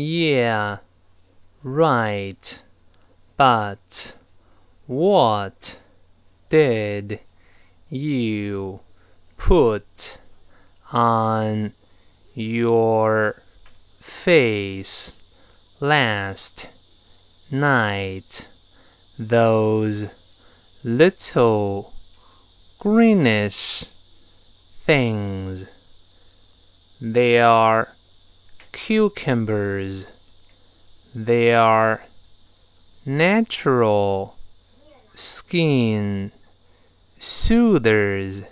Yeah, right. But what did you put on your face last night? Those little greenish things. They are cucumbers. They are natural skin soothers,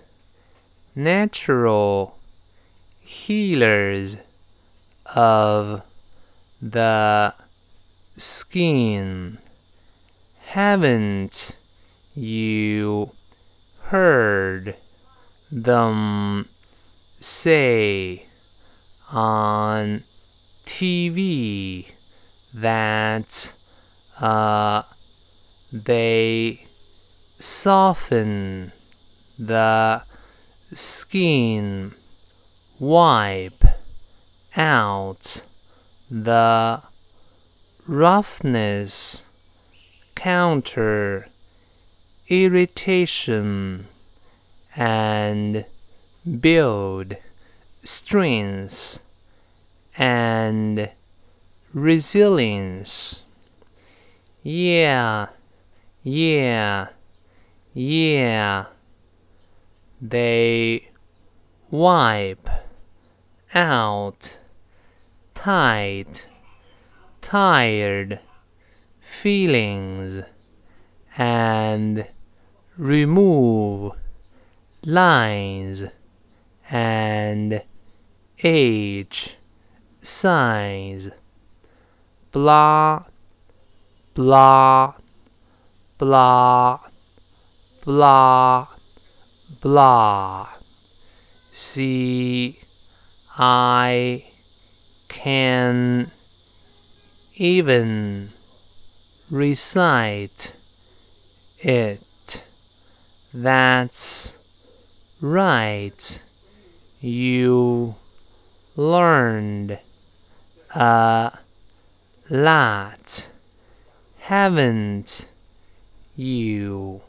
natural healers of the skin. Haven't you heard them say on TV that uh, they soften the skin, wipe out the roughness, counter irritation, and build strength and resilience. Yeah, yeah, yeah. They wipe out tight, tired feelings and remove lines and age signs. Blah, blah, blah, blah, blah. See, I can even recite it. That's right. You learned a lot, haven't you?